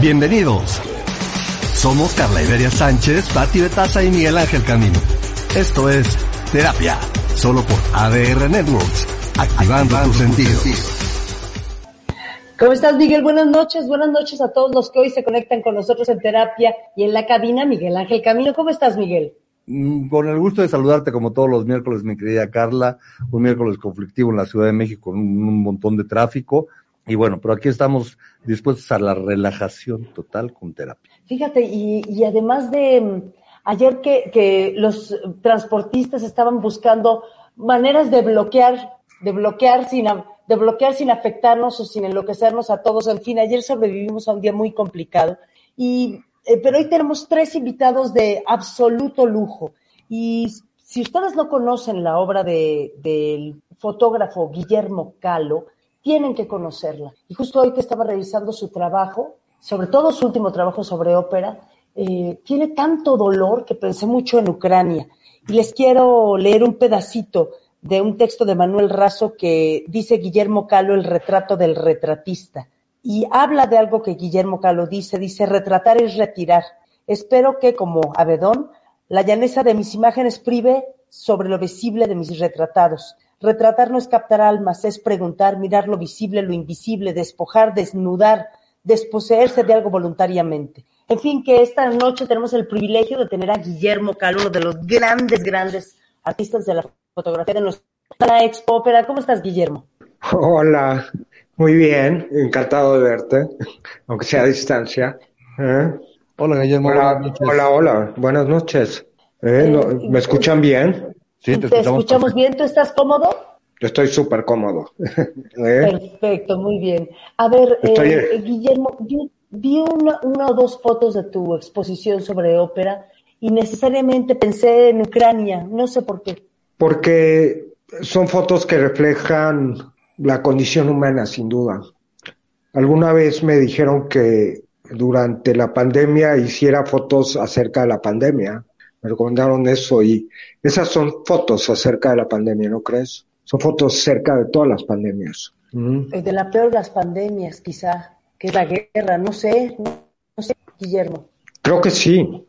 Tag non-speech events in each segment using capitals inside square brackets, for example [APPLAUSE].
Bienvenidos. Somos Carla Iberia Sánchez, Pati Betaza y Miguel Ángel Camino. Esto es Terapia, solo por ADR Networks, activando tus sentidos. ¿Cómo estás, Miguel? Buenas noches, buenas noches a todos los que hoy se conectan con nosotros en terapia y en la cabina, Miguel Ángel Camino. ¿Cómo estás, Miguel? Mm, Con el gusto de saludarte como todos los miércoles, mi querida Carla. Un miércoles conflictivo en la Ciudad de México con un, un montón de tráfico. Y bueno, pero aquí estamos dispuestos a la relajación total con terapia. Fíjate, y, además de mm, ayer que, que los transportistas estaban buscando maneras de bloquear, de bloquear sin, de bloquear sin afectarnos o sin enloquecernos a todos. En fin, ayer sobrevivimos a un día muy complicado. Y, eh, pero hoy tenemos tres invitados de absoluto lujo. Y si ustedes no conocen la obra de, del fotógrafo Guillermo Calo, tienen que conocerla. Y justo hoy que estaba revisando su trabajo, sobre todo su último trabajo sobre ópera, eh, tiene tanto dolor que pensé mucho en Ucrania. Y les quiero leer un pedacito de un texto de Manuel Razo que dice Guillermo Calo, el retrato del retratista. Y habla de algo que Guillermo Calo dice, dice, retratar es retirar. Espero que, como Abedón, la llaneza de mis imágenes prive sobre lo visible de mis retratados. Retratar no es captar almas, es preguntar, mirar lo visible, lo invisible, despojar, desnudar, desposeerse de algo voluntariamente. En fin, que esta noche tenemos el privilegio de tener a Guillermo Calo, uno de los grandes, grandes artistas de la fotografía de nuestra Expo Ópera. ¿Cómo estás, Guillermo? Hola, muy bien, encantado de verte, aunque sea a distancia. ¿eh? Hola, Guillermo. Hola, buenas noches. hola, hola, buenas noches. ¿Eh? No- ¿Me escuchan bien? Sí, ¿Te escuchamos bien? ¿Tú estás cómodo? Yo estoy súper cómodo. [LAUGHS] ¿eh? Perfecto, muy bien. A ver, eh, Guillermo, vi, vi una, una o dos fotos de tu exposición sobre ópera y necesariamente pensé en Ucrania, no sé por qué. Porque son fotos que reflejan la condición humana, sin duda. Alguna vez me dijeron que durante la pandemia hiciera fotos acerca de la pandemia. Me recomendaron eso y esas son fotos acerca de la pandemia, ¿no crees? Son fotos cerca de todas las pandemias. Mm. De la peor de las pandemias, quizá, que es la guerra, no sé, no, no sé, Guillermo. Creo que sí,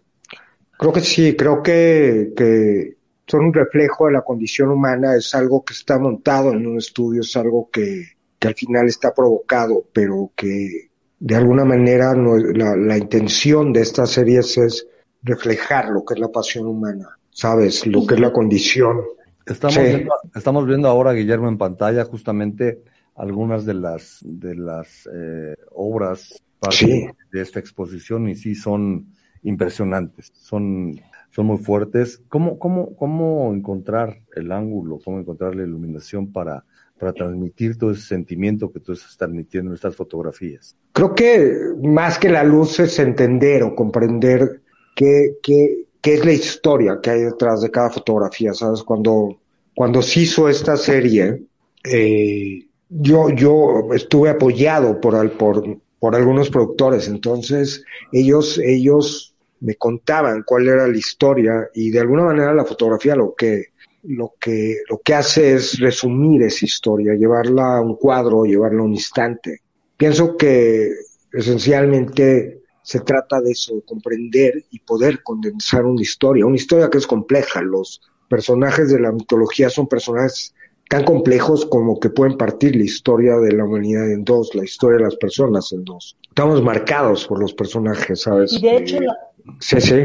creo que sí, creo que, que son un reflejo de la condición humana, es algo que está montado en un estudio, es algo que, que al final está provocado, pero que de alguna manera no- la, la intención de estas series es reflejar lo que es la pasión humana, ¿sabes? Lo que es la condición. Estamos, Sí. viendo, estamos viendo ahora, Guillermo, en pantalla justamente algunas de las, de las eh, obras Sí. de esta exposición y sí son impresionantes, son, son muy fuertes. ¿Cómo, cómo, ¿Cómo encontrar el ángulo, cómo encontrar la iluminación para, para transmitir todo ese sentimiento que tú estás transmitiendo en estas fotografías? Creo que más que la luz es entender o comprender qué, qué, qué es la historia que hay detrás de cada fotografía, ¿sabes? Cuando, cuando se hizo esta serie, eh, yo, yo estuve apoyado por, por, por algunos productores, entonces ellos, ellos me contaban cuál era la historia y de alguna manera la fotografía lo que, lo que, lo que hace es resumir esa historia, llevarla a un cuadro, llevarla a un instante. Pienso que esencialmente se trata de eso, de comprender y poder condensar una historia, una historia que es compleja. Los personajes de la mitología son personajes tan complejos como que pueden partir la historia de la humanidad en dos, la historia de las personas en dos. Estamos marcados por los personajes, ¿sabes? Y de hecho, Eh, la, sí, sí.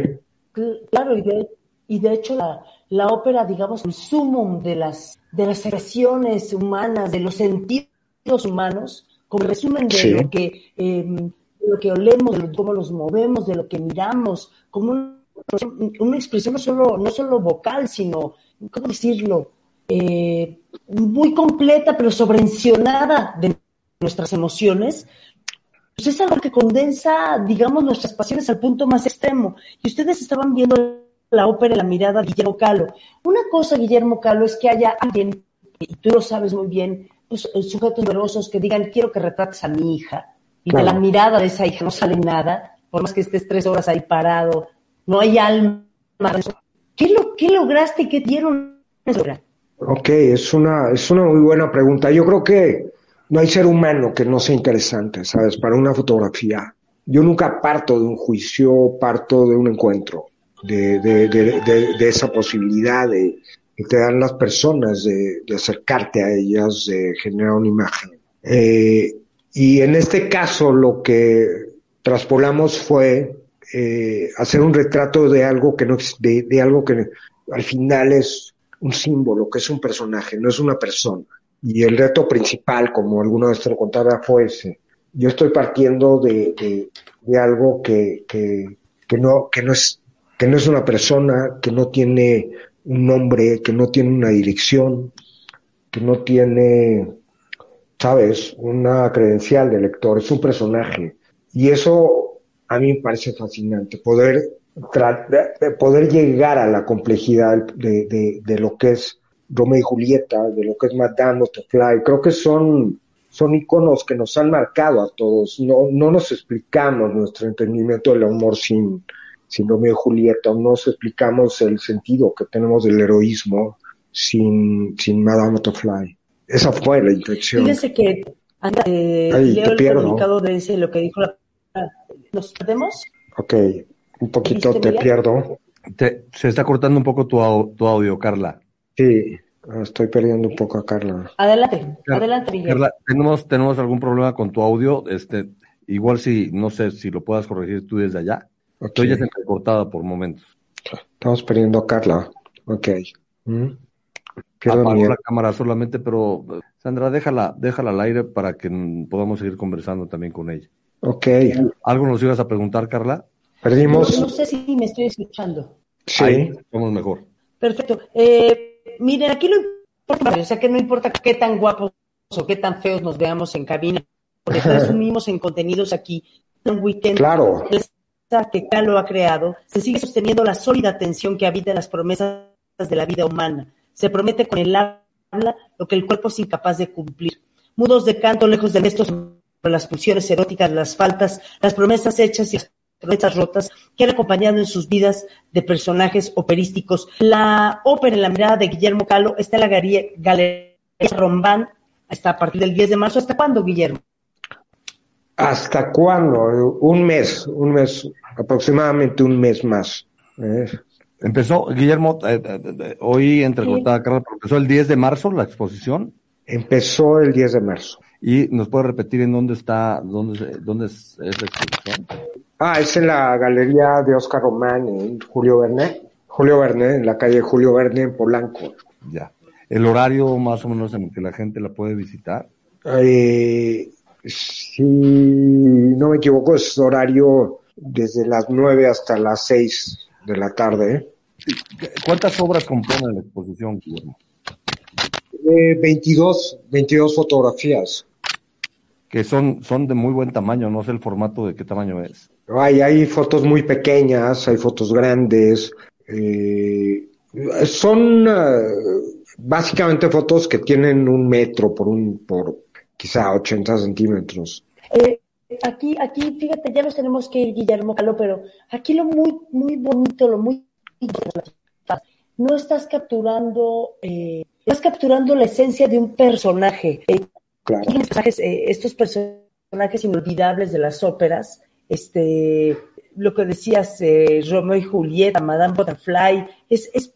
Cl- Claro, y de, y de hecho la, la ópera, digamos, el sumum de las, de las expresiones humanas, de los sentidos humanos, como resumen de Sí. lo que eh, de lo que olemos, de cómo los movemos, de lo que miramos, como un- una expresión no solo, no solo vocal, sino, ¿cómo decirlo? Eh, muy completa, pero sobremencionada de nuestras emociones, pues es algo que condensa, digamos, nuestras pasiones al punto más extremo. Y ustedes estaban viendo la ópera la mirada de Guillermo Calo. Una cosa, Guillermo Calo, es que haya alguien, y tú lo sabes muy bien, pues, sujetos numerosos que digan, quiero que retrates a mi hija. Y de la mirada de esa hija no sale nada, por más que estés tres horas ahí parado, no hay alma. ¿Qué, lo, qué lograste y qué dieron? Ok, es una, es una muy buena pregunta. Yo creo que no hay ser humano que no sea interesante, ¿sabes? Para una fotografía. Yo nunca parto de un juicio, parto de un encuentro, de, de, de, de esa posibilidad de, que te dan las personas, de, acercarte a ellas, de generar una imagen. Eh, y en este caso lo que traspolamos fue eh, hacer un retrato de algo que no de, de algo que al final es un símbolo, que es un personaje, no es una persona. Y el reto principal, como alguno de ustedes lo contaba, fue ese. Yo estoy partiendo de, de, algo que, que, que, no, que, no es, que no es una persona, que no tiene un nombre, que no tiene una dirección, que no tiene, sabes, una credencial de lector, es un personaje. Y eso a mí me parece fascinante, poder, poder llegar a la complejidad de, de, lo que es Romeo y Julieta, de lo que es Madame Butterfly. Creo que son, son iconos que nos han marcado a todos. No, no nos explicamos nuestro entendimiento del amor sin, sin Romeo y Julieta, no nos explicamos el sentido que tenemos del heroísmo sin, sin Madame Butterfly. Esa fue la intención. Fíjese que anda, eh, leo el comunicado de ese, lo que dijo la... ¿Nos perdemos? Ok, un poquito te pierdo. se está cortando un poco tu, tu audio, Carla. Sí, estoy perdiendo un poco a Carla. Adelante, adelante, Miguel. Carla, ¿tenemos, tenemos algún problema con tu audio, este, igual si, no sé si lo puedas corregir tú desde allá. Estoy ya cortada por momentos. Estamos perdiendo a Carla. Ok. ¿Mm? Apagó la cámara solamente, pero Sandra, déjala, déjala al aire para que podamos seguir conversando también con ella. Ok. ¿Algo nos ibas a preguntar, Carla? Perdimos. No, sé si me estoy escuchando. Sí. somos mejor. Perfecto. Eh, miren, aquí lo importante, o sea que no importa qué tan guapos o qué tan feos nos veamos en cabina, porque resumimos en contenidos aquí. Un weekend. Claro que Calo ha creado, se sigue sosteniendo la sólida tensión que habita en las promesas de la vida humana. Se promete con el habla lo que el cuerpo es incapaz de cumplir. Mudos de canto, lejos de estos sobre las pulsiones eróticas, las faltas, las promesas hechas y las promesas rotas que han acompañado en sus vidas de personajes operísticos. La ópera en la mirada de Guillermo Calo está en la Galería Rombán hasta a partir del 10 de marzo. ¿Hasta cuándo, Guillermo? ¿Hasta cuándo? Un mes, un mes, aproximadamente un mes más. ¿eh? Empezó, Guillermo, eh, eh, hoy entrecortada, Carla, empezó el 10 de marzo la exposición. Empezó el 10 de marzo. ¿Y nos puede repetir en dónde está, dónde, dónde es, la exposición? Ah, es en la Galería de Oscar Román, en Julio Verne. Julio Verne, en la calle Julio Verne, en Polanco. Ya. ¿El horario más o menos en el que la gente la puede visitar? Eh, si no me equivoco, es horario desde las 9 hasta las 6 de la tarde. ¿Cuántas obras componen la exposición, Guillermo? Eh, 22, 22 fotografías. Que son, son de muy buen tamaño, no sé el formato de qué tamaño es. Hay, hay fotos muy pequeñas, hay fotos grandes. Eh, son uh, básicamente fotos que tienen un metro por un, por, quizá 80 centímetros. Eh, aquí, aquí, fíjate, ya nos tenemos que ir, Guillermo Calo, pero aquí lo muy, muy bonito, lo muy no estás capturando, eh, estás capturando la esencia de un personaje. Eh, claro. Eh, estos personajes inolvidables de las óperas, este, lo que decías, Romeo y Julieta, Madame Butterfly, es, es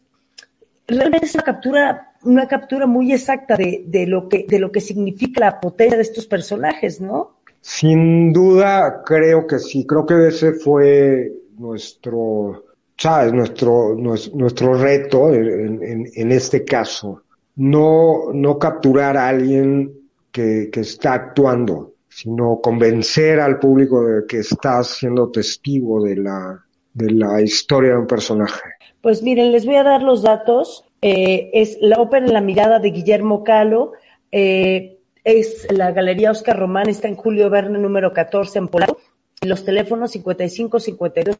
realmente es una captura una captura muy exacta de, de, lo que, de lo que significa la potencia de estos personajes, ¿no? Sin duda, creo que sí. Creo que ese fue nuestro, ¿sabes? Nuestro, nuestro, reto en, este caso. No, no capturar a alguien que, que está actuando, sino convencer al público de que está siendo testigo de la, de la historia de un personaje. Pues miren, les voy a dar los datos. Eh, es la ópera en la mirada de Guillermo Calo. Eh, es la Galería Oscar Román, está en Julio Verne número 14 en Polanco. Los teléfonos 55 52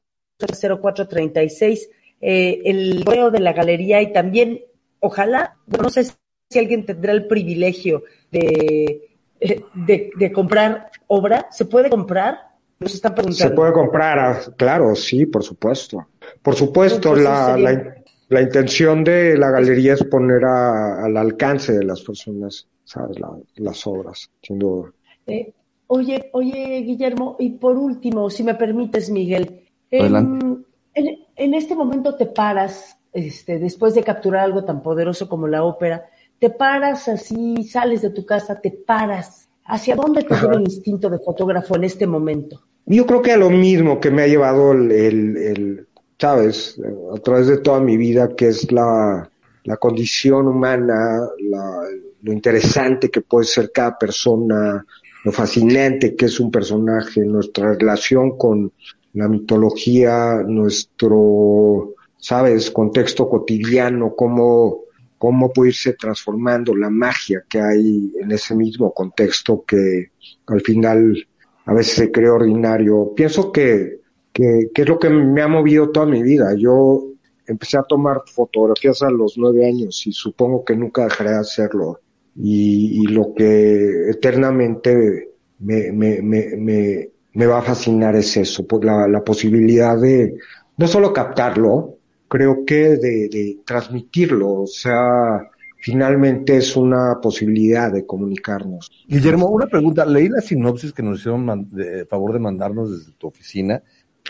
04 36, eh, el correo de la galería y también, ojalá, no sé si alguien tendrá el privilegio de, eh, de, de comprar obra. ¿Se puede comprar? Nos están preguntando. Se puede comprar, ah, claro, sí, por supuesto. Por supuesto, Entonces la, sería- la, la intención de la galería es poner a- al alcance de las personas, ¿sabes? La- las obras, sin duda. Eh, oye, oye, Guillermo, y por último, si me permites, Miguel, Adelante. en, en este momento te paras, este, después de capturar algo tan poderoso como la ópera, te paras así, sales de tu casa, te paras. ¿Hacia dónde te lleva el instinto de fotógrafo en este momento? Yo creo que a lo mismo que me ha llevado el, el, el, sabes, a través de toda mi vida, que es la, la condición humana, la, lo interesante que puede ser cada persona, lo fascinante que es un personaje, nuestra relación con la mitología, nuestro, sabes, contexto cotidiano, cómo, cómo puede irse transformando la magia que hay en ese mismo contexto que al final a veces se cree ordinario. Pienso que, que, que es lo que me ha movido toda mi vida. Yo empecé a tomar fotografías a los nueve años y supongo que nunca dejaré de hacerlo. Y, y lo que eternamente me, me, me, me, me va a fascinar es eso, pues la, la posibilidad de no solo captarlo, creo que de, de transmitirlo, o sea, finalmente es una posibilidad de comunicarnos. Guillermo, una pregunta. Leí la sinopsis que nos hicieron de favor de mandarnos desde tu oficina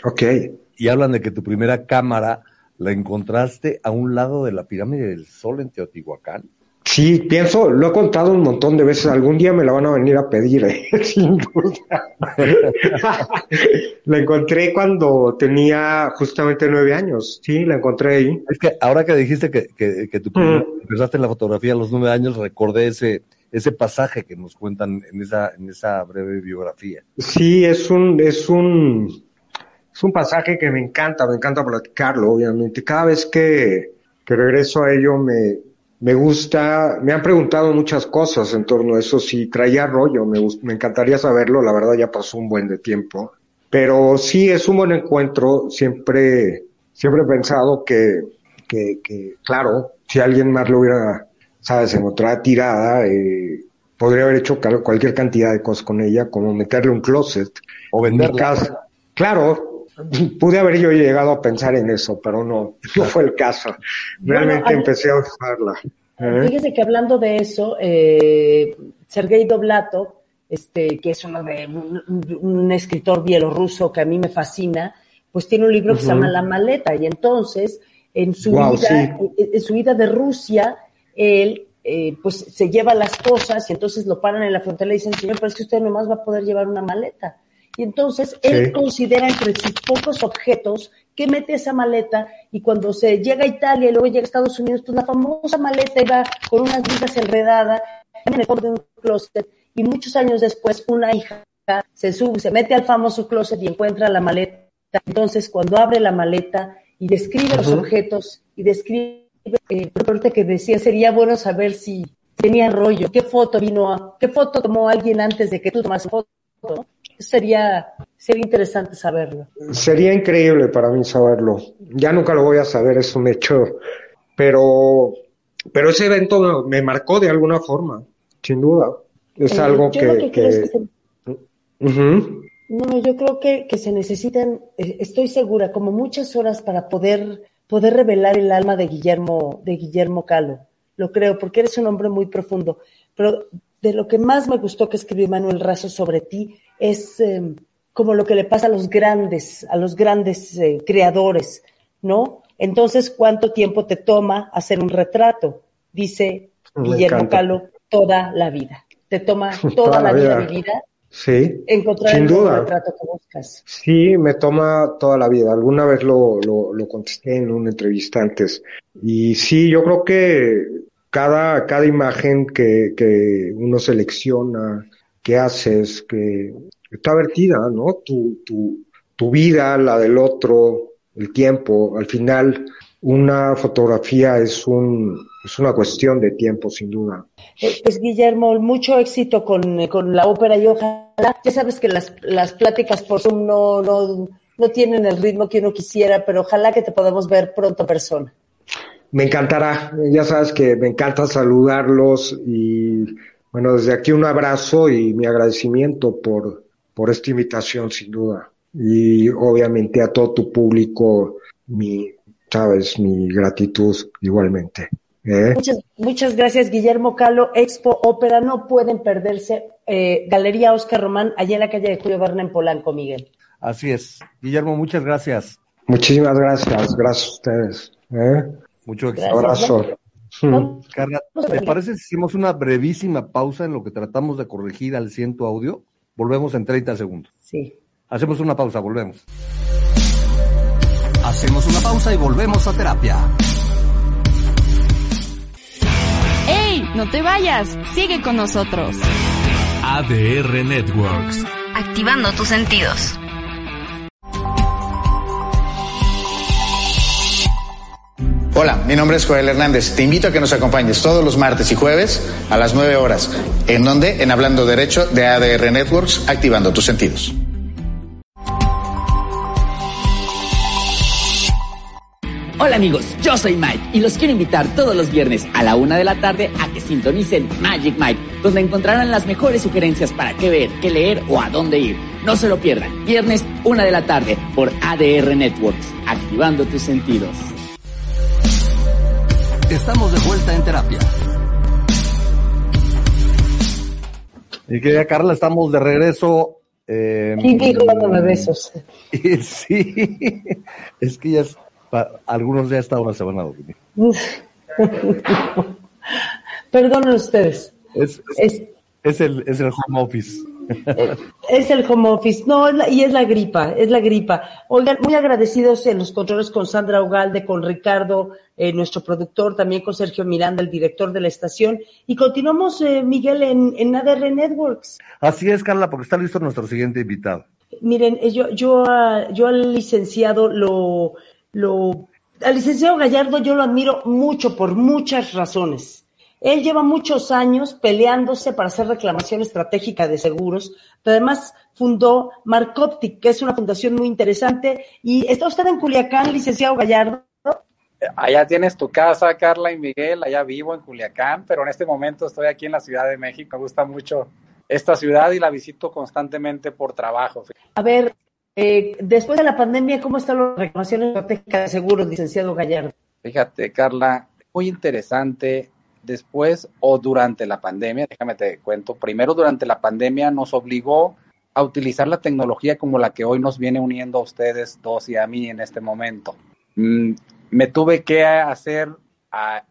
Ok. y hablan de que tu primera cámara la encontraste a un lado de la pirámide del Sol en Teotihuacán. Sí, pienso, lo he contado un montón de veces, algún día me la van a venir a pedir, ¿eh? [LAUGHS] sin duda. [LAUGHS] la encontré cuando tenía justamente nueve años, sí, la encontré ahí. Es que ahora que dijiste que, que, que tu primer- Mm. empezaste en la fotografía a los nueve años, recordé ese, ese pasaje que nos cuentan en esa, en esa breve biografía. Sí, es un, es un, es un pasaje que me encanta, me encanta platicarlo, obviamente. Cada vez que, que regreso a ello me, me gusta, me han preguntado muchas cosas en torno a eso, si traía rollo, me, me encantaría saberlo, la verdad ya pasó un buen de tiempo. Pero sí, es un buen encuentro, siempre, siempre he pensado que, que, que, claro, si alguien más lo hubiera, sabes, encontrada tirada, eh, podría haber hecho cualquier cantidad de cosas con ella, como meterle un closet. O En venderla. casa. Claro, pude haber yo llegado a pensar en eso, pero no, no fue el caso. [LAUGHS] Realmente Bueno, empecé a usarla. ¿eh? Fíjese que hablando de eso, eh, Sergei Doblato, este, que es uno de un, escritor bielorruso que a mí me fascina, pues tiene un libro que se llama La maleta y entonces en su Guau, vida, sí. en- en su vida de Rusia, él eh, pues se lleva las cosas y entonces lo paran en la frontera y le dicen, señor, pero es que usted nomás va a poder llevar una maleta. Y entonces él Sí. considera entre sus pocos objetos que mete esa maleta y cuando se llega a Italia y luego llega a Estados Unidos, pues la famosa maleta iba con unas ligas enredadas en el fondo de un closet y muchos años después una hija se sube, se mete al famoso closet y encuentra la maleta. Entonces cuando abre la maleta y describe los objetos y describe, eh, ahorita que decía, sería bueno saber si tenía rollo, qué foto vino, a, qué foto tomó alguien antes de que tú tomas foto, ¿no? Sería, sería interesante saberlo. Sería increíble para mí saberlo. Ya nunca lo voy a saber, es un hecho. Pero, pero ese evento me, marcó de alguna forma, sin duda. Es Eh, algo que, que es que se-. No, yo creo que, que se necesitan, eh, estoy segura, como muchas horas para poder, poder revelar el alma de Guillermo, de Guillermo Calo. Lo creo, porque eres un hombre muy profundo. Pero de lo que más me gustó que escribió Manuel Razo sobre ti es eh, como lo que le pasa a los grandes, a los grandes eh, creadores, ¿no? Entonces, ¿cuánto tiempo te toma hacer un retrato? Dice Me Guillermo encanta. Calo, toda la vida. Te toma [LAUGHS] toda, Toda la la vida, vida Sí. encontrar Sin el duda. retrato que buscas. Sí, me toma toda la vida. Alguna vez lo, lo, lo contesté en una entrevista antes. Y sí, yo creo que cada, cada imagen que, que uno selecciona, que haces, que está vertida, ¿no? Tu, tu, tu vida, la del otro, el tiempo, al final una fotografía es un es una cuestión de tiempo, sin duda. Eh, pues Guillermo, mucho éxito con, con, la ópera y ojalá, ya sabes que las, las pláticas por Zoom no, no, no tienen el ritmo que uno quisiera, pero ojalá que te podamos ver pronto persona. Me encantará, ya sabes que me encanta saludarlos y bueno, desde aquí un abrazo y mi agradecimiento por, por esta invitación, sin duda. Y obviamente a todo tu público, mi, sabes, mi gratitud igualmente. ¿eh? Muchas, muchas gracias, Guillermo Calo, Expo Ópera. No pueden perderse eh, Galería Oscar Román, allá en la calle de Julio Verne en Polanco, Miguel. Así es. Guillermo, muchas gracias. Muchísimas gracias. Gracias a ustedes. ¿eh? Mucho éxito. Abrazo. [LAUGHS] Carla, ¿te parece si hicimos una brevísima pausa en lo que tratamos de corregir al ciento audio? Volvemos en 30 segundos. Sí. Hacemos una pausa, volvemos. Hacemos una pausa y volvemos a terapia. ¡Ey! No te vayas. Sigue con nosotros. ADR Networks. Activando tus sentidos. Hola, mi nombre es Joel Hernández. Te invito a que nos acompañes todos los martes y jueves a las 9 horas. ¿En donde En Hablando Derecho de ADR Networks, activando tus sentidos. Hola amigos, yo soy Mike y los quiero invitar todos los viernes a la una de la tarde a que sintonicen Magic Mike, donde encontrarán las mejores sugerencias para qué ver, qué leer o a dónde ir. No se lo pierdan, viernes una de la tarde por ADR Networks, activando tus sentidos. Estamos de vuelta en terapia. Y querida Carla, estamos de regreso. Eh, [LAUGHS] y dándome besos. sí, es que ya es, algunos ya esta hora se van a dormir. [LAUGHS] Perdonen ustedes. Es, es, es, el, es el home office. Es el home office, no, y es la gripa, es la gripa. Oigan, muy agradecidos en los controles con Sandra Ugalde, con Ricardo, eh, nuestro productor, también con Sergio Miranda, el director de la estación. Y continuamos, eh, Miguel, en, en ADR Networks. Así es, Carla, porque está listo nuestro siguiente invitado. Miren, eh, yo, yo, yo al licenciado lo, lo, al licenciado Gallardo yo lo admiro mucho por muchas razones. Él lleva muchos años peleándose para hacer reclamación estratégica de seguros, pero además fundó Marcoptic, que es una fundación muy interesante. Y está usted en Culiacán, licenciado Gallardo. Allá tienes tu casa, Carla y Miguel, allá vivo en Culiacán, pero en este momento estoy aquí en la Ciudad de México. Me gusta mucho esta ciudad y la visito constantemente por trabajo. A ver, eh, después de la pandemia, ¿cómo están las reclamaciones estratégicas de seguros, licenciado Gallardo? Fíjate, Carla, muy interesante después o durante la pandemia, déjame te cuento, primero durante la pandemia nos obligó a utilizar la tecnología como la que hoy nos viene uniendo a ustedes dos y a mí en este momento. Mm, me tuve que hacer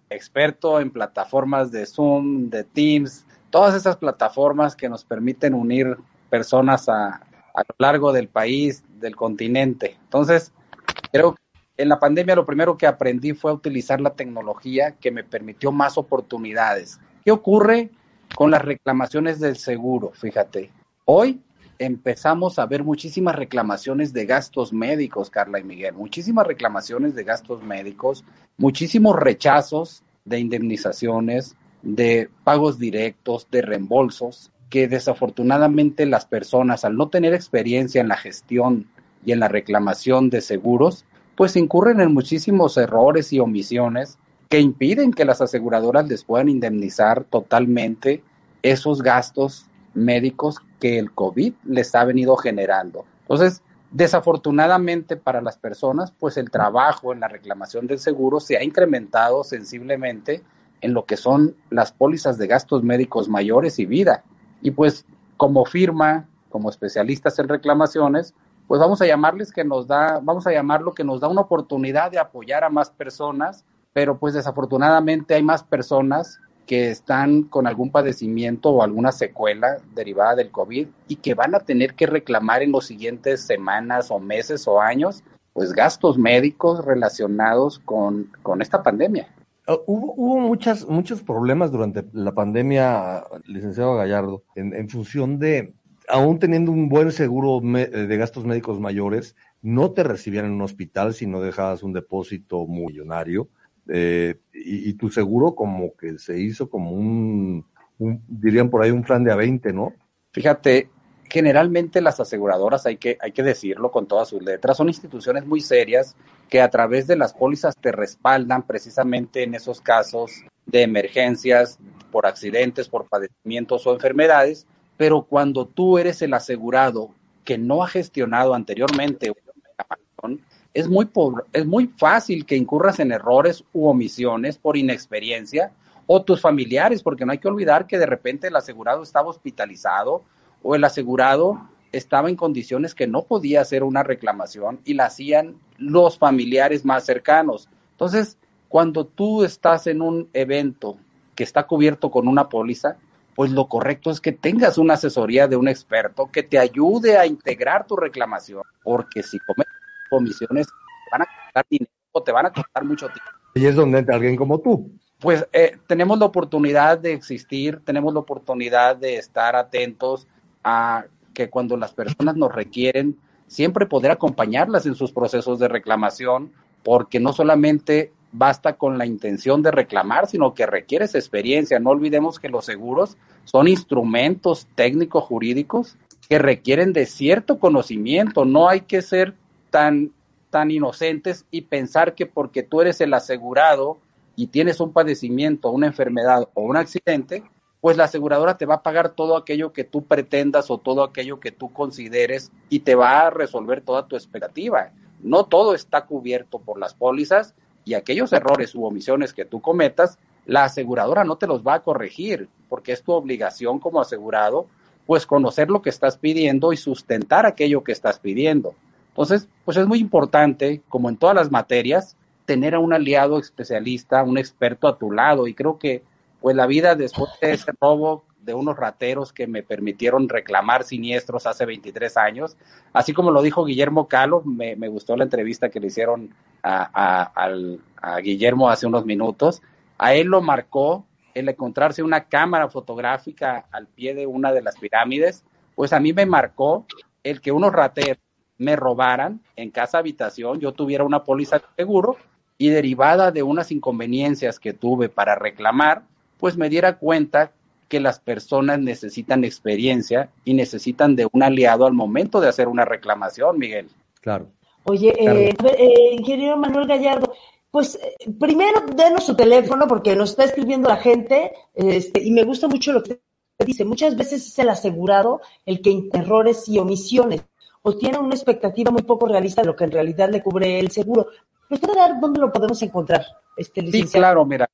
experto en plataformas de Zoom, de Teams, todas esas plataformas que nos permiten unir personas a, a lo largo del país, del continente. Entonces, creo que en la pandemia lo primero que aprendí fue a utilizar la tecnología que me permitió más oportunidades. ¿Qué ocurre con las reclamaciones del seguro? Fíjate, hoy empezamos a ver muchísimas reclamaciones de gastos médicos, Carla y Miguel, muchísimas reclamaciones de gastos médicos, muchísimos rechazos de indemnizaciones, de pagos directos, de reembolsos, que desafortunadamente las personas, al no tener experiencia en la gestión y en la reclamación de seguros, pues incurren en muchísimos errores y omisiones que impiden que las aseguradoras les puedan indemnizar totalmente esos gastos médicos que el COVID les ha venido generando. Entonces, desafortunadamente para las personas, pues el trabajo en la reclamación del seguro se ha incrementado sensiblemente en lo que son las pólizas de gastos médicos mayores y vida. Y pues como firma, como especialistas en reclamaciones, pues vamos a llamarles que nos da, vamos a llamarlo que nos da una oportunidad de apoyar a más personas, pero pues desafortunadamente hay más personas que están con algún padecimiento o alguna secuela derivada del COVID y que van a tener que reclamar en los siguientes semanas o meses o años, pues gastos médicos relacionados con, con esta pandemia. Uh, hubo, hubo muchas, muchos problemas durante la pandemia, licenciado Gallardo, en, en función de, aún teniendo un buen seguro de gastos médicos mayores, no te recibían en un hospital si no dejabas un depósito millonario. Eh, y, y, tu seguro como que se hizo como un, un, dirían por ahí, un plan de a 20, ¿no? Fíjate, generalmente las aseguradoras, hay que, hay que decirlo con todas sus letras, son instituciones muy serias que a través de las pólizas te respaldan precisamente en esos casos de emergencias por accidentes, por padecimientos o enfermedades, pero cuando tú eres el asegurado que no ha gestionado anteriormente es muy, es muy fácil que incurras en errores u omisiones por inexperiencia o tus familiares, porque no hay que olvidar que de repente el asegurado estaba hospitalizado o el asegurado estaba en condiciones que no podía hacer una reclamación y la hacían los familiares más cercanos. Entonces, cuando tú estás en un evento que está cubierto con una póliza, pues lo correcto es que tengas una asesoría de un experto que te ayude a integrar tu reclamación, porque si cometes comisiones te van a costar dinero o te van a costar mucho tiempo. Y es donde entra alguien como tú. Pues eh, tenemos la oportunidad de existir, tenemos la oportunidad de estar atentos a que cuando las personas nos requieren, siempre poder acompañarlas en sus procesos de reclamación, porque no solamente basta con la intención de reclamar, sino que requieres experiencia. No olvidemos que los seguros son instrumentos técnicos jurídicos que requieren de cierto conocimiento. No hay que ser tan, tan inocentes y pensar que porque tú eres el asegurado y tienes un padecimiento, una enfermedad o un accidente, pues la aseguradora te va a pagar todo aquello que tú pretendas o todo aquello que tú consideres y te va a resolver toda tu expectativa. No todo está cubierto por las pólizas y aquellos errores u omisiones que tú cometas, la aseguradora no te los va a corregir, porque es tu obligación como asegurado, pues conocer lo que estás pidiendo y sustentar aquello que estás pidiendo. Entonces, pues es muy importante, como en todas las materias, tener a un aliado especialista, un experto a tu lado. Y creo que, pues la vida después de ese robo de unos rateros que me permitieron reclamar siniestros hace 23 años. Así como lo dijo Guillermo Calo, me, gustó la entrevista que le hicieron a, a, Guillermo hace unos minutos. A él lo marcó el encontrarse una cámara fotográfica al pie de una de las pirámides, pues a mí me marcó el que unos rateros me robaran en casa habitación, yo tuviera una póliza de seguro y derivada de unas inconveniencias que tuve para reclamar, pues me diera cuenta que las personas necesitan experiencia y necesitan de un aliado al momento de hacer una reclamación, Miguel. Claro. Oye, eh, eh, ingeniero Manuel Gallardo, pues eh, primero denos su teléfono porque nos está escribiendo la gente este, y me gusta mucho lo que dice. Muchas veces es el asegurado el que errores y omisiones o tiene una expectativa muy poco realista de lo que en realidad le cubre el seguro. ¿Nos puede dar dónde lo podemos encontrar, este licenciado? Sí, claro, mira,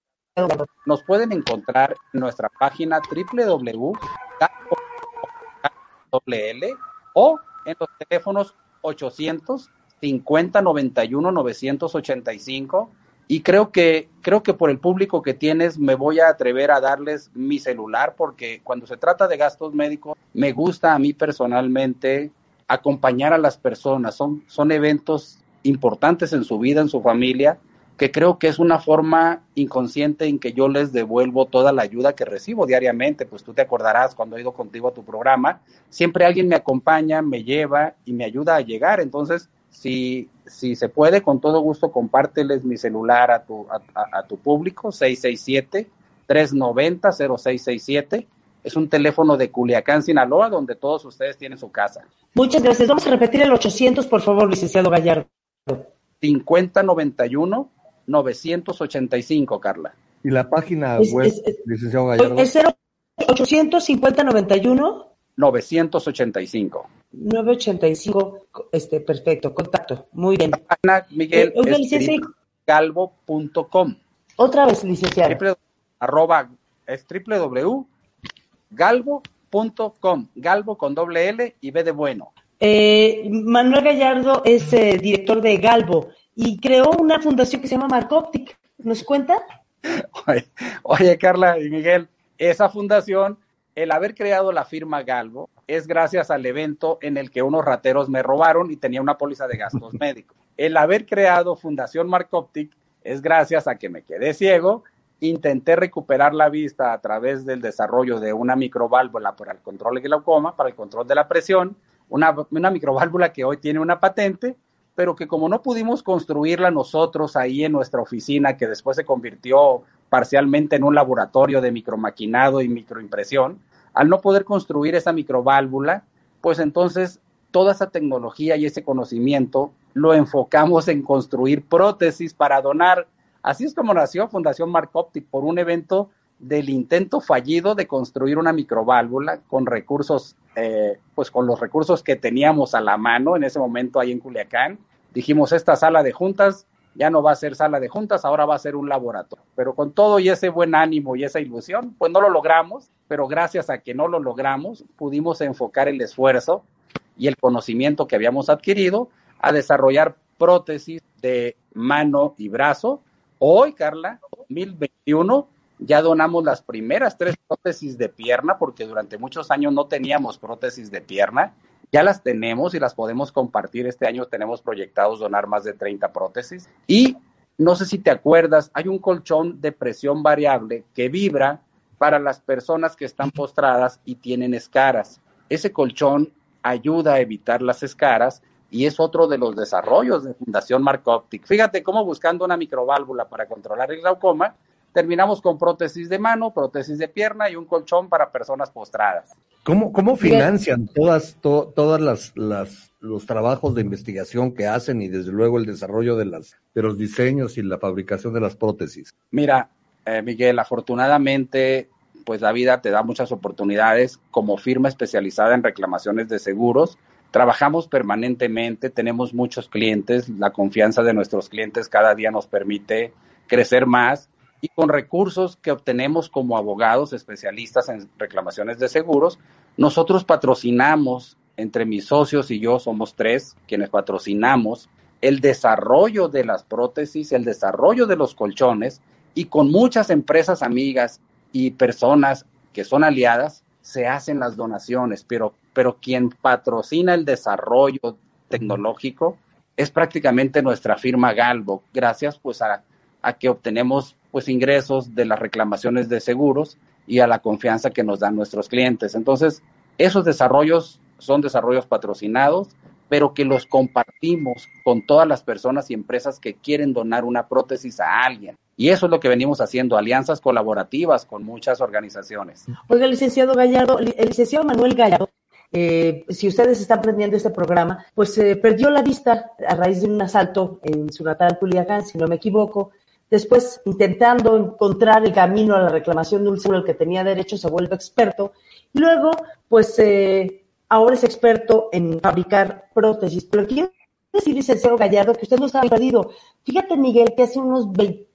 nos pueden encontrar en nuestra página www o en los teléfonos 800 50 91 985 y creo que creo que por el público que tienes me voy a atrever a darles mi celular porque cuando se trata de gastos médicos me gusta a mí personalmente acompañar a las personas. Son son eventos importantes en su vida en su familia que creo que es una forma inconsciente en que yo les devuelvo toda la ayuda que recibo diariamente, pues tú te acordarás cuando he ido contigo a tu programa, siempre alguien me acompaña, me lleva y me ayuda a llegar, entonces si, si se puede, con todo gusto compárteles mi celular a tu, a, tu público, 667-390-0667. Es un teléfono de Culiacán, Sinaloa, donde todos ustedes tienen su casa. Muchas gracias. Vamos a repetir el 800, por favor, licenciado Gallardo. 5091 985, Carla. ¿Y la página web, licenciado Gallardo? Es 0800 5091 985. 985, este, perfecto, contacto. Muy bien. Ana Miguel eh, galvo.com. Otra vez, licenciado. arroba es www.galvo.com. Galvo con doble L y B de bueno. Eh, Manuel Gallardo es eh, director de Galvo y creó una fundación que se llama Marcoptic. ¿Nos cuenta? Oye, Carla y Miguel, esa fundación, el haber creado la firma Galvo, es gracias al evento en el que unos rateros me robaron y tenía una póliza de gastos [LAUGHS] médicos. El haber creado Fundación Marcoptic es gracias a que me quedé ciego, intenté recuperar la vista a través del desarrollo de una microválvula para el control de glaucoma, para el control de la presión, una, una microválvula que hoy tiene una patente pero que como no pudimos construirla nosotros ahí en nuestra oficina, que después se convirtió parcialmente en un laboratorio de micromaquinado y microimpresión, al no poder construir esa microválvula, pues entonces toda esa tecnología y ese conocimiento lo enfocamos en construir prótesis para donar. Así es como nació Fundación Mark Optic por un evento del intento fallido de construir una microválvula con recursos, eh, pues con los recursos que teníamos a la mano en ese momento ahí en Culiacán. Dijimos, esta sala de juntas ya no va a ser sala de juntas, ahora va a ser un laboratorio. Pero con todo y ese buen ánimo y esa ilusión, pues no lo logramos, pero gracias a que no lo logramos, pudimos enfocar el esfuerzo y el conocimiento que habíamos adquirido a desarrollar prótesis de mano y brazo. Hoy, Carla, 2021, ya donamos las primeras tres prótesis de pierna, porque durante muchos años no teníamos prótesis de pierna. Ya las tenemos y las podemos compartir. Este año tenemos proyectados donar más de 30 prótesis. Y no sé si te acuerdas, hay un colchón de presión variable que vibra para las personas que están postradas y tienen escaras. Ese colchón ayuda a evitar las escaras y es otro de los desarrollos de Fundación Mark Optic. Fíjate cómo buscando una microválvula para controlar el glaucoma, terminamos con prótesis de mano, prótesis de pierna y un colchón para personas postradas. ¿Cómo, cómo financian todas, todas las, las, los trabajos de investigación que hacen y desde luego el desarrollo de, las, de los diseños y la fabricación de las prótesis? Mira, eh, Miguel, afortunadamente, pues la vida te da muchas oportunidades como firma especializada en reclamaciones de seguros. Trabajamos permanentemente, tenemos muchos clientes, la confianza de nuestros clientes cada día nos permite crecer más y con recursos que obtenemos como abogados especialistas en reclamaciones de seguros, nosotros patrocinamos, entre mis socios y yo somos tres quienes patrocinamos el desarrollo de las prótesis, el desarrollo de los colchones y con muchas empresas amigas y personas que son aliadas se hacen las donaciones, pero, pero quien patrocina el desarrollo tecnológico es prácticamente nuestra firma Galvo, gracias pues a, a que obtenemos pues ingresos de las reclamaciones de seguros y a la confianza que nos dan nuestros clientes. Entonces, esos desarrollos son desarrollos patrocinados, pero que los compartimos con todas las personas y empresas que quieren donar una prótesis a alguien. Y eso es lo que venimos haciendo, alianzas colaborativas con muchas organizaciones. Oiga, licenciado Gallardo, el licenciado Manuel Gallardo, eh, si ustedes están aprendiendo este programa, pues eh, perdió la vista a raíz de un asalto en su natal Culiacán, si no me equivoco, Después, intentando encontrar el camino a la reclamación de un seguro al que tenía derecho, se vuelve experto. Y luego, pues, eh, ahora es experto en fabricar prótesis. Pero quiero decir, licenciado Gallardo, que usted no estaba perdido. Fíjate, Miguel, que hace unos 20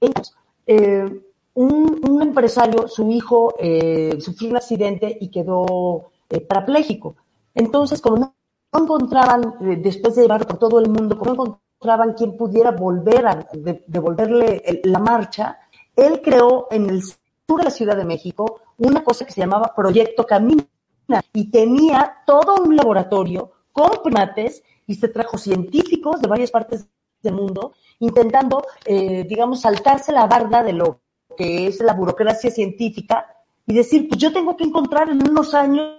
años, eh, un, empresario, su hijo, eh, sufrió un accidente y quedó parapléjico. Entonces, como no, encontraban, después de llevarlo por todo el mundo, como no encontraban quien pudiera volver a devolverle la marcha, él creó en el sur de la Ciudad de México una cosa que se llamaba Proyecto Camina y tenía todo un laboratorio con primates y se trajo científicos de varias partes del mundo intentando, eh, digamos, saltarse la barda de lo que es la burocracia científica y decir, pues yo tengo que encontrar en unos años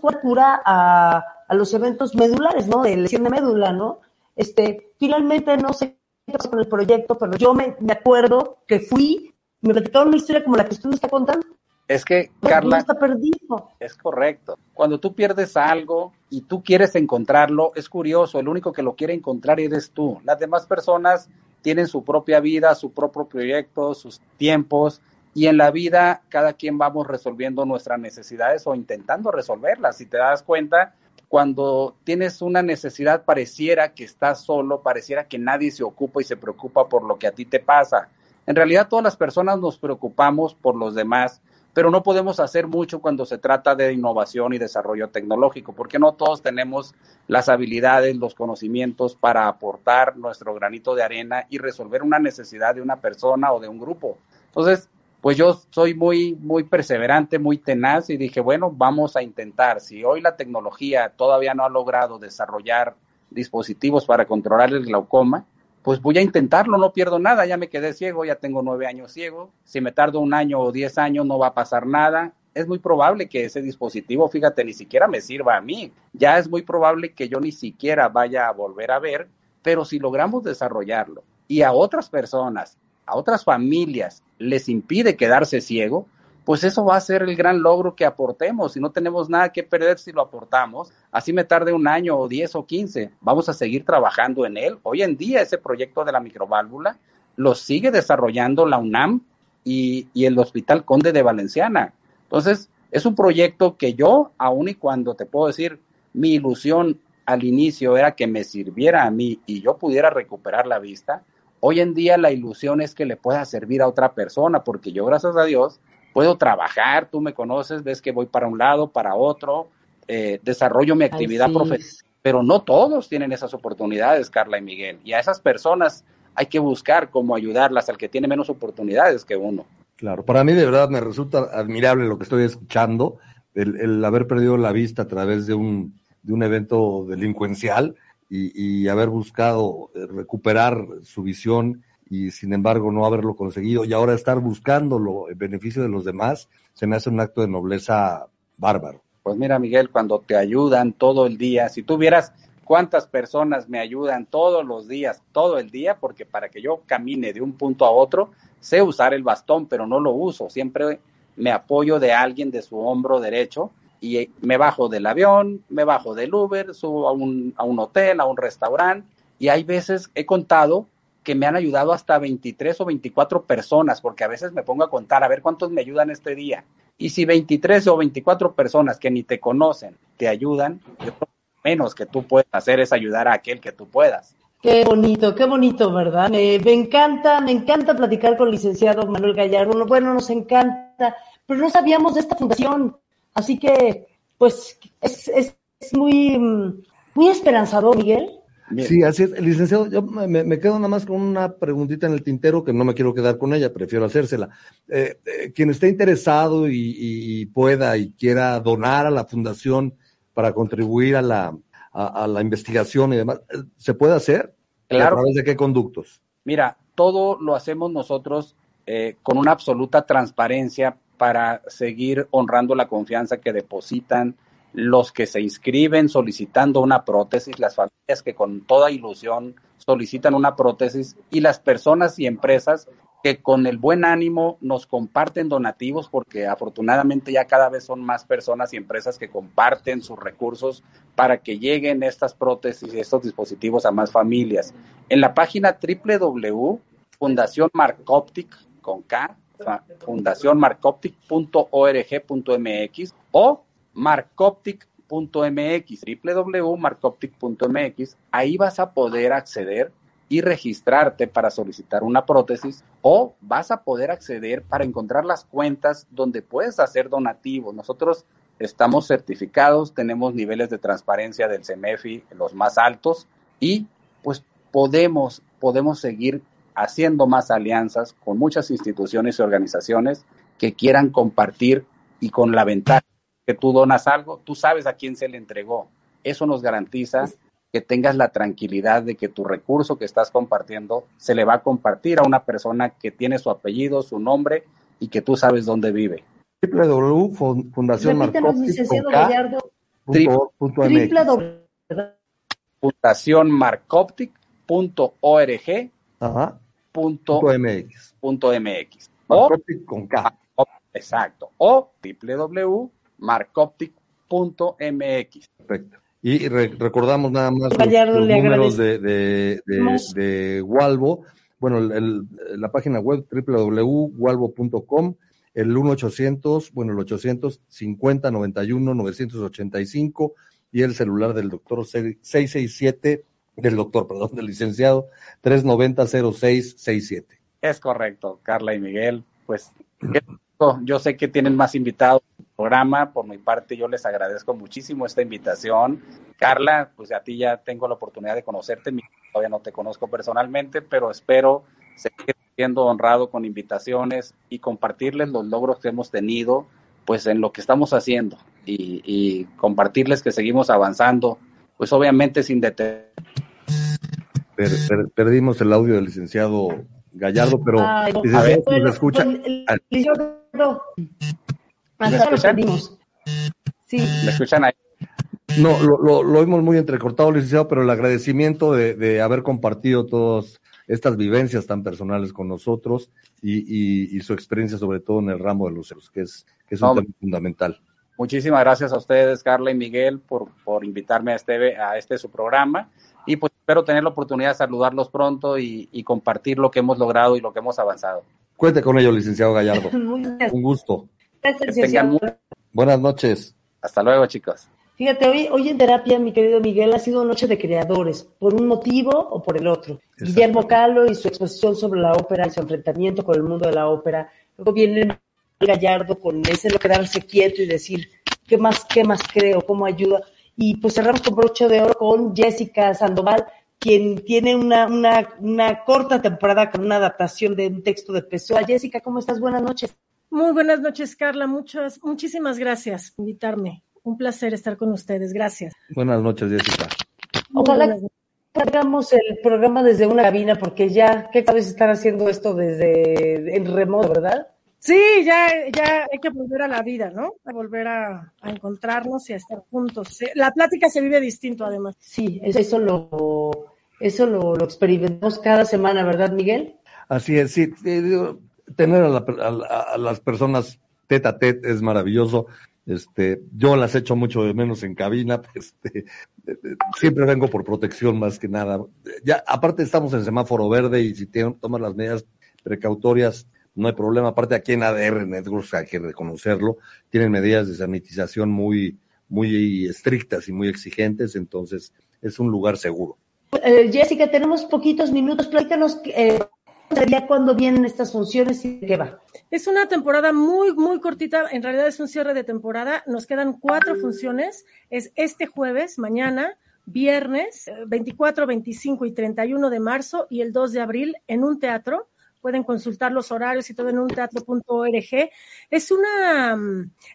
cuál cura a, a los eventos medulares, ¿no? De lesión de médula, ¿no? Este, finalmente no sé qué pasó con el proyecto, pero yo me, acuerdo que fui, me platicaron una historia como la que usted me está contando. Es que, Carla, está perdido. es correcto. Cuando tú pierdes algo y tú quieres encontrarlo, es curioso, el único que lo quiere encontrar eres tú. Las demás personas tienen su propia vida, su propio proyecto, sus tiempos, y en la vida cada quien vamos resolviendo nuestras necesidades o intentando resolverlas. Si te das cuenta, cuando tienes una necesidad pareciera que estás solo, pareciera que nadie se ocupa y se preocupa por lo que a ti te pasa. En realidad todas las personas nos preocupamos por los demás, pero no podemos hacer mucho cuando se trata de innovación y desarrollo tecnológico, porque no todos tenemos las habilidades, los conocimientos para aportar nuestro granito de arena y resolver una necesidad de una persona o de un grupo. Entonces, pues yo soy muy, muy perseverante, muy tenaz y dije, bueno, vamos a intentar. Si hoy la tecnología todavía no ha logrado desarrollar dispositivos para controlar el glaucoma, pues voy a intentarlo, no pierdo nada, ya me quedé ciego, ya tengo nueve años ciego, si me tardo un año o diez años no va a pasar nada es muy probable que ese dispositivo, fíjate, ni siquiera me sirva a mí. Ya es muy probable que yo ni siquiera vaya a volver a ver, pero si logramos desarrollarlo y a otras personas, a otras familias, les impide quedarse ciego, pues eso va a ser el gran logro que aportemos y no tenemos nada que perder si lo aportamos. Así me tarde un año o diez o quince, vamos a seguir trabajando en él. Hoy en día ese proyecto de la microválvula lo sigue desarrollando la UNAM y, y el Hospital Conde de Valenciana. Entonces, es un proyecto que yo, aun y cuando te puedo decir, mi ilusión al inicio era que me sirviera a mí y yo pudiera recuperar la vista, hoy en día la ilusión es que le pueda servir a otra persona, porque yo, gracias a Dios, puedo trabajar, tú me conoces, ves que voy para un lado, para otro, eh, desarrollo mi actividad profesional, pero no todos tienen esas oportunidades, Carla y Miguel, y a esas personas hay que buscar cómo ayudarlas al que tiene menos oportunidades que uno. Claro, para mí de verdad me resulta admirable lo que estoy escuchando, el, el haber perdido la vista a través de un, de un evento delincuencial y, haber buscado eh, recuperar su visión y sin embargo no haberlo conseguido y ahora estar buscándolo en beneficio de los demás, se me hace un acto de nobleza bárbaro. Pues mira, Miguel, cuando te ayudan todo el día, si tú vieras cuántas personas me ayudan todos los días, todo el día, porque para que yo camine de un punto a otro, sé usar el bastón, pero no lo uso, siempre me apoyo de alguien de su hombro derecho y me bajo del avión, me bajo del Uber, subo a un, a un hotel, a un restaurante, y hay veces he contado que me han ayudado hasta 23 o 24 personas, porque a veces me pongo a contar a ver cuántos me ayudan este día. Y si 23 o 24 personas que ni te conocen te ayudan, yo creo que menos que tú puedes hacer es ayudar a aquel que tú puedas. Qué bonito, qué bonito, ¿verdad? Me, me encanta, me encanta platicar con el licenciado Manuel Gallardo. Bueno, nos encanta, pero no sabíamos de esta fundación. Así que, pues, es, es, es muy, muy esperanzador, Miguel. Bien. Sí, así es. Licenciado, yo me, me, quedo nada más con una preguntita en el tintero que no me quiero quedar con ella, prefiero hacérsela. Eh, eh, quien esté interesado y, y, pueda y quiera donar a la fundación para contribuir a la, a, a la investigación y demás, ¿se puede hacer? Claro. ¿A través de qué conductos? Mira, todo lo hacemos nosotros eh, con una absoluta transparencia para seguir honrando la confianza que depositan los que se inscriben solicitando una prótesis, las familias que con toda ilusión solicitan una prótesis y las personas y empresas que con el buen ánimo nos comparten donativos porque afortunadamente ya cada vez son más personas y empresas que comparten sus recursos para que lleguen estas prótesis y estos dispositivos a más familias. En la página www Fundación Marcoptic con K, fundacionmarcoptic.org.mx o marcoptic.mx, www.marcoptic.mx, ahí vas a poder acceder y registrarte para solicitar una prótesis o vas a poder acceder para encontrar las cuentas donde puedes hacer donativos. Nosotros estamos certificados, tenemos niveles de transparencia del CEMEFI los más altos y pues podemos, podemos seguir haciendo más alianzas con muchas instituciones y organizaciones que quieran compartir y con la ventaja que tú donas algo, tú sabes a quién se le entregó. Eso nos garantiza que tengas la tranquilidad de que tu recurso que estás compartiendo se le va a compartir a una persona que tiene su apellido, su nombre y que tú sabes dónde vive. www.fundacionmarcoptic.org Punto, MX. punto MX. O, con K. exacto. O www.marcoptic.mx. Perfecto. Y re recordamos nada más los, números de, de, de, de, Walvo. Bueno, el, el, la página web www.walvo.com, el 1-800, bueno, el 850 91 985 y el celular del doctor 667 del doctor, perdón, del licenciado 390-0667. Es correcto, Carla y Miguel. Pues yo sé que tienen más invitados en el programa. Por mi parte, yo les agradezco muchísimo esta invitación. Carla, pues a ti ya tengo la oportunidad de conocerte. Todavía no te conozco personalmente, pero espero seguir siendo honrado con invitaciones y compartirles los logros que hemos tenido, pues en lo que estamos haciendo y, y compartirles que seguimos avanzando, pues obviamente sin detener Per, per, perdimos el audio del licenciado Gallardo, pero Ay, licenciado, bueno, nos escucha. el licenciado, Hasta lo pedimos. Sí. ¿Me escuchan ahí? No, lo, lo, lo oímos muy entrecortado, licenciado, pero el agradecimiento de, de haber compartido todas estas vivencias tan personales con nosotros y, y, y, su experiencia, sobre todo en el ramo de los ceros, que es, que es un no, tema fundamental. Muchísimas gracias a ustedes, Carla y Miguel, por, por invitarme a este, a este su programa. Y pues espero tener la oportunidad de saludarlos pronto y, y compartir lo que hemos logrado y lo que hemos avanzado. Cuente con ello, licenciado Gallardo. [LAUGHS] un gusto. Gracias, Buenas noches. Hasta luego, chicos. Fíjate, hoy, hoy en terapia, mi querido Miguel, ha sido noche de creadores, por un motivo o por el otro. Guillermo Calo y su exposición sobre la ópera y su enfrentamiento con el mundo de la ópera. Luego viene Gallardo con ese lo quedarse quieto y decir, ¿qué más, qué más creo? ¿Cómo ayuda? Y pues cerramos con broche de oro con Jessica Sandoval, quien tiene una, una, una corta temporada con una adaptación de un texto de Pessoa. Jessica, ¿cómo estás? Buenas noches. Muy buenas noches, Carla. Muchas, muchísimas gracias por invitarme. Un placer estar con ustedes. Gracias. Buenas noches, Jessica. Ojalá que hagamos el programa desde una cabina, porque ya, ¿qué sabes estar haciendo esto desde el remoto, verdad? Sí, ya, ya hay que volver a la vida, ¿no? A volver a, a, encontrarnos y a estar juntos. La plática se vive distinto, además. Sí, eso lo, eso lo, lo experimentamos cada semana, ¿verdad, Miguel? Así es, sí. Tener a, la, a, a las personas tete a tete es maravilloso. Este, yo las echo mucho de menos en cabina, [LAUGHS] este, siempre vengo por protección más que nada. Ya, aparte estamos en semáforo verde y si tienen, toman las medidas precautorias, no hay problema. Aparte aquí en ADR Networks, hay que reconocerlo, tienen medidas de sanitización muy, muy estrictas y muy exigentes, entonces es un lugar seguro. Eh, Jessica, tenemos poquitos minutos, platícanos eh, sería cuándo vienen estas funciones y de qué va. Es una temporada muy, muy cortita. En realidad es un cierre de temporada. Nos quedan cuatro funciones. Es este jueves, mañana, viernes, 24, 25 y 31 de marzo y el 2 de abril en un teatro. Pueden consultar los horarios y todo en un teatro.org. Es una,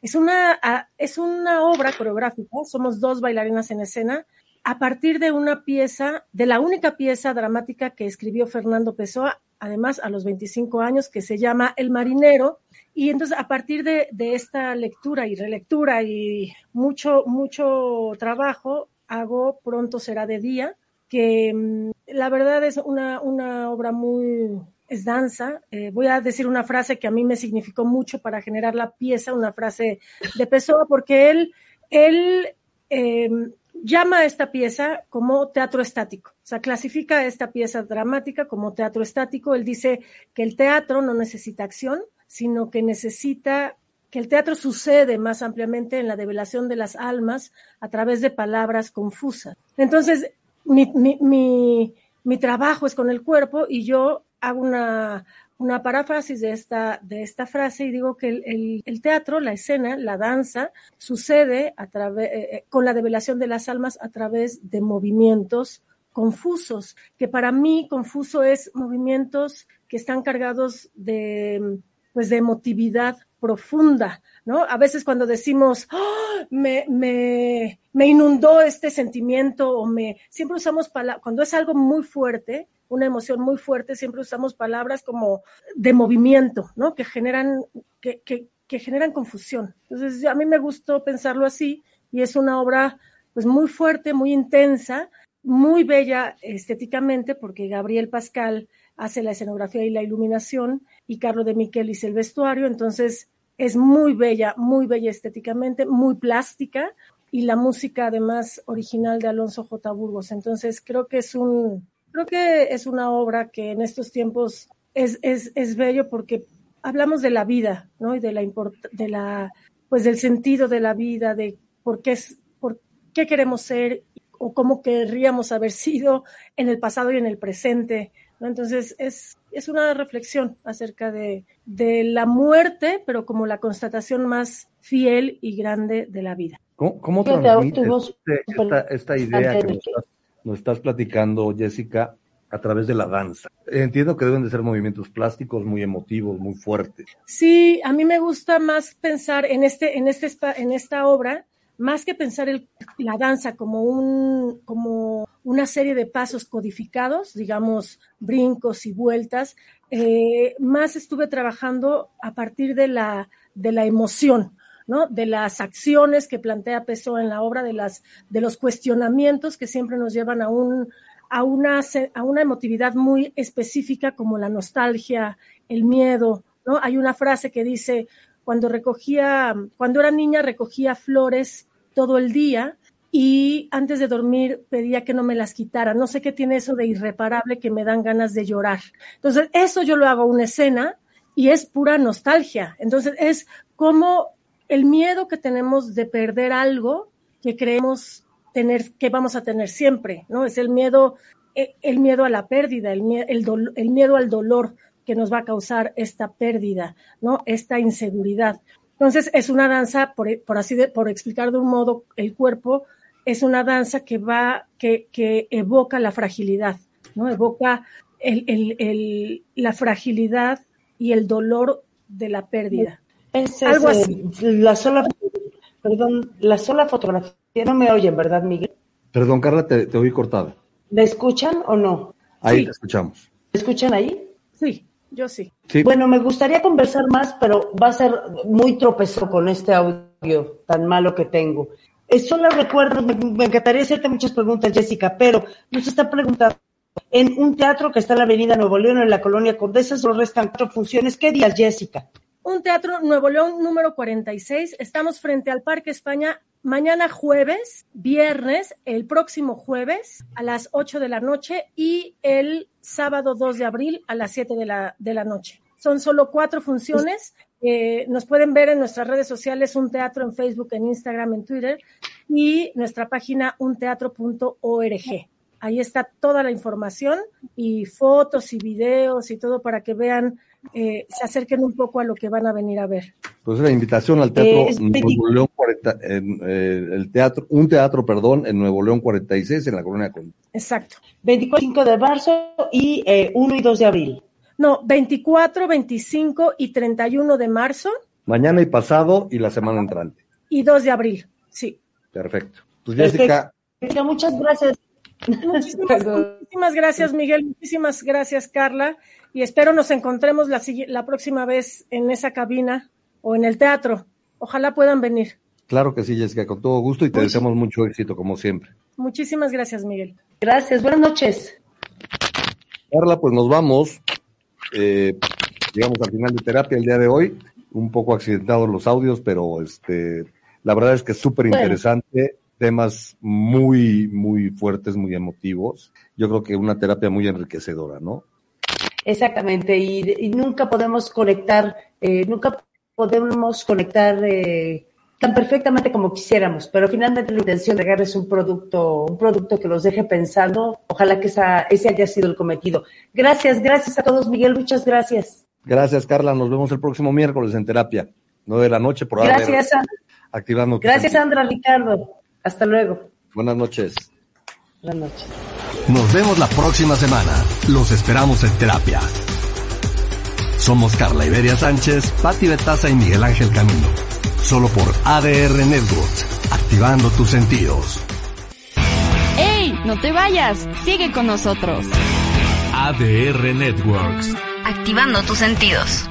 es una, es una obra coreográfica. Somos dos bailarinas en escena a partir de una pieza, de la única pieza dramática que escribió Fernando Pessoa, además a los 25 años, que se llama El Marinero. Y entonces a partir de, de esta lectura y relectura y mucho, mucho trabajo, hago Pronto será de día, que mm, la verdad es una, una obra muy, es danza. Eh, voy a decir una frase que a mí me significó mucho para generar la pieza, una frase de Pessoa, porque él, él eh, llama a esta pieza como teatro estático, o sea, clasifica esta pieza dramática como teatro estático. Él dice que el teatro no necesita acción, sino que necesita que el teatro sucede más ampliamente en la develación de las almas a través de palabras confusas. Entonces, mi, mi, mi trabajo es con el cuerpo y yo hago una, una paráfrasis de esta, de esta frase y digo que el, el, el teatro, la escena, la danza, sucede a través, eh, con la develación de las almas a través de movimientos confusos, que para mí confuso es movimientos que están cargados de, pues de emotividad profunda, ¿no? A veces cuando decimos, oh, me, me, me inundó este sentimiento o me, siempre usamos palabras, cuando es algo muy fuerte, una emoción muy fuerte, siempre usamos palabras como de movimiento, ¿no? Que generan, que, que, generan confusión. Entonces, a mí me gustó pensarlo así y es una obra pues muy fuerte, muy intensa, muy bella estéticamente, porque Gabriel Pascal hace la escenografía y la iluminación y Carlos de Miquel hizo el vestuario, entonces es muy bella, muy bella estéticamente, muy plástica y la música además original de Alonso J. Burgos. Entonces creo que es un, creo que es una obra que en estos tiempos es, es, es bello porque hablamos de la vida, ¿no? Y de la de la pues del sentido de la vida, de por qué es, por qué queremos ser o cómo querríamos haber sido en el pasado y en el presente. ¿no? Entonces es, es una reflexión acerca de, de la muerte, pero como la constatación más fiel y grande de la vida. ¿Cómo, cómo transmites este, esta, esta idea que nos estás, nos estás platicando, Jessica, a través de la danza. Entiendo que deben de ser movimientos plásticos muy emotivos, muy fuertes. Sí, a mí me gusta más pensar en este, en este, en esta obra, más que pensar la danza como un, como una serie de pasos codificados, digamos, brincos y vueltas, eh, más estuve trabajando a partir de la, de la emoción, ¿no? De las acciones que plantea Pessoa en la obra, de las, de los cuestionamientos que siempre nos llevan a un, a una, a una emotividad muy específica como la nostalgia, el miedo, ¿no? Hay una frase que dice, cuando recogía, cuando era niña recogía flores todo el día y antes de dormir pedía que no me las quitara. No sé qué tiene eso de irreparable que me dan ganas de llorar. Entonces, eso yo lo hago una escena y es pura nostalgia. Entonces, es como el miedo que tenemos de perder algo que creemos tener, que vamos a tener siempre, ¿no? Es el miedo, eh, el miedo a la pérdida, el, el, el miedo al dolor que nos va a causar esta pérdida, ¿no? Esta inseguridad. Entonces, es una danza, por, por así de, por explicar de un modo el cuerpo, es una danza que va, que, que evoca la fragilidad, ¿no? Evoca el, la fragilidad y el dolor de la pérdida. Es, Algo así. La sola, perdón, la sola fotografía, no me oyen, ¿verdad, Miguel? Perdón, Carla, te, te oí cortada. ¿Me escuchan o no? Ahí sí. te escuchamos. ¿Me escuchan ahí? Sí, yo sí. sí. Bueno, me gustaría conversar más, pero va a ser muy tropezado con este audio tan malo que tengo. Solo recuerdo, me, me encantaría hacerte muchas preguntas, Jessica, pero nos está preguntando, en un teatro que está en la Avenida Nuevo León, en la Colonia Condesa, solo restan cuatro funciones. ¿Qué días, Jessica? Un teatro Nuevo León número 46. Estamos frente al Parque España mañana jueves, viernes, el próximo jueves a las 8 de la noche y el sábado 2 de abril a las 7 de la, de la noche. Son solo cuatro funciones. Eh, nos pueden ver en nuestras redes sociales, un teatro en Facebook, en Instagram, en Twitter y nuestra página unteatro.org. Ahí está toda la información y fotos y videos y todo para que vean, eh, se acerquen un poco a lo que van a venir a ver. Pues la invitación al teatro eh, Nuevo León 40, en, eh, el teatro, un teatro, perdón, en Nuevo León 46 en la Colonia Con. Exacto. 25 de marzo y 1 y 2 de abril. No, 24, 25 y 31 de marzo. Mañana y pasado y la semana entrante. Y 2 de abril, sí. Perfecto. Pues Jessica. Perfecto. Muchas gracias. Muchísimas, muchísimas, gracias, Miguel. Muchísimas gracias, Carla. Y espero nos encontremos la, la próxima vez en esa cabina o en el teatro. Ojalá puedan venir. Claro que sí, Jessica, con todo gusto y te Uy. deseamos mucho éxito, como siempre. Muchísimas gracias, Miguel. Gracias, buenas noches. Carla, pues nos vamos. Eh, llegamos al final de terapia el día de hoy. Un poco accidentados los audios, pero este, la verdad es que es súper interesante. Bueno temas muy, muy fuertes, muy emotivos. Yo creo que una terapia muy enriquecedora, ¿no? Exactamente, y, y nunca podemos conectar, eh, nunca podemos conectar eh, tan perfectamente como quisiéramos, pero finalmente la intención de es un producto, un producto que los deje pensando. Ojalá que esa, ese haya sido el cometido. Gracias, gracias a todos, Miguel, muchas gracias. Gracias, Carla. Nos vemos el próximo miércoles en terapia, nueve de la noche por Gracias, activando. Gracias, Sandra, Ricardo. Hasta luego. Buenas noches. Buenas noches. Nos vemos la próxima semana. Los esperamos en terapia. Somos Carla Iberia Sánchez, Patti Betaza y Miguel Ángel Camino. Solo por ADR Networks, activando tus sentidos. ¡Ey! No te vayas, sigue con nosotros. ADR Networks. Activando tus sentidos.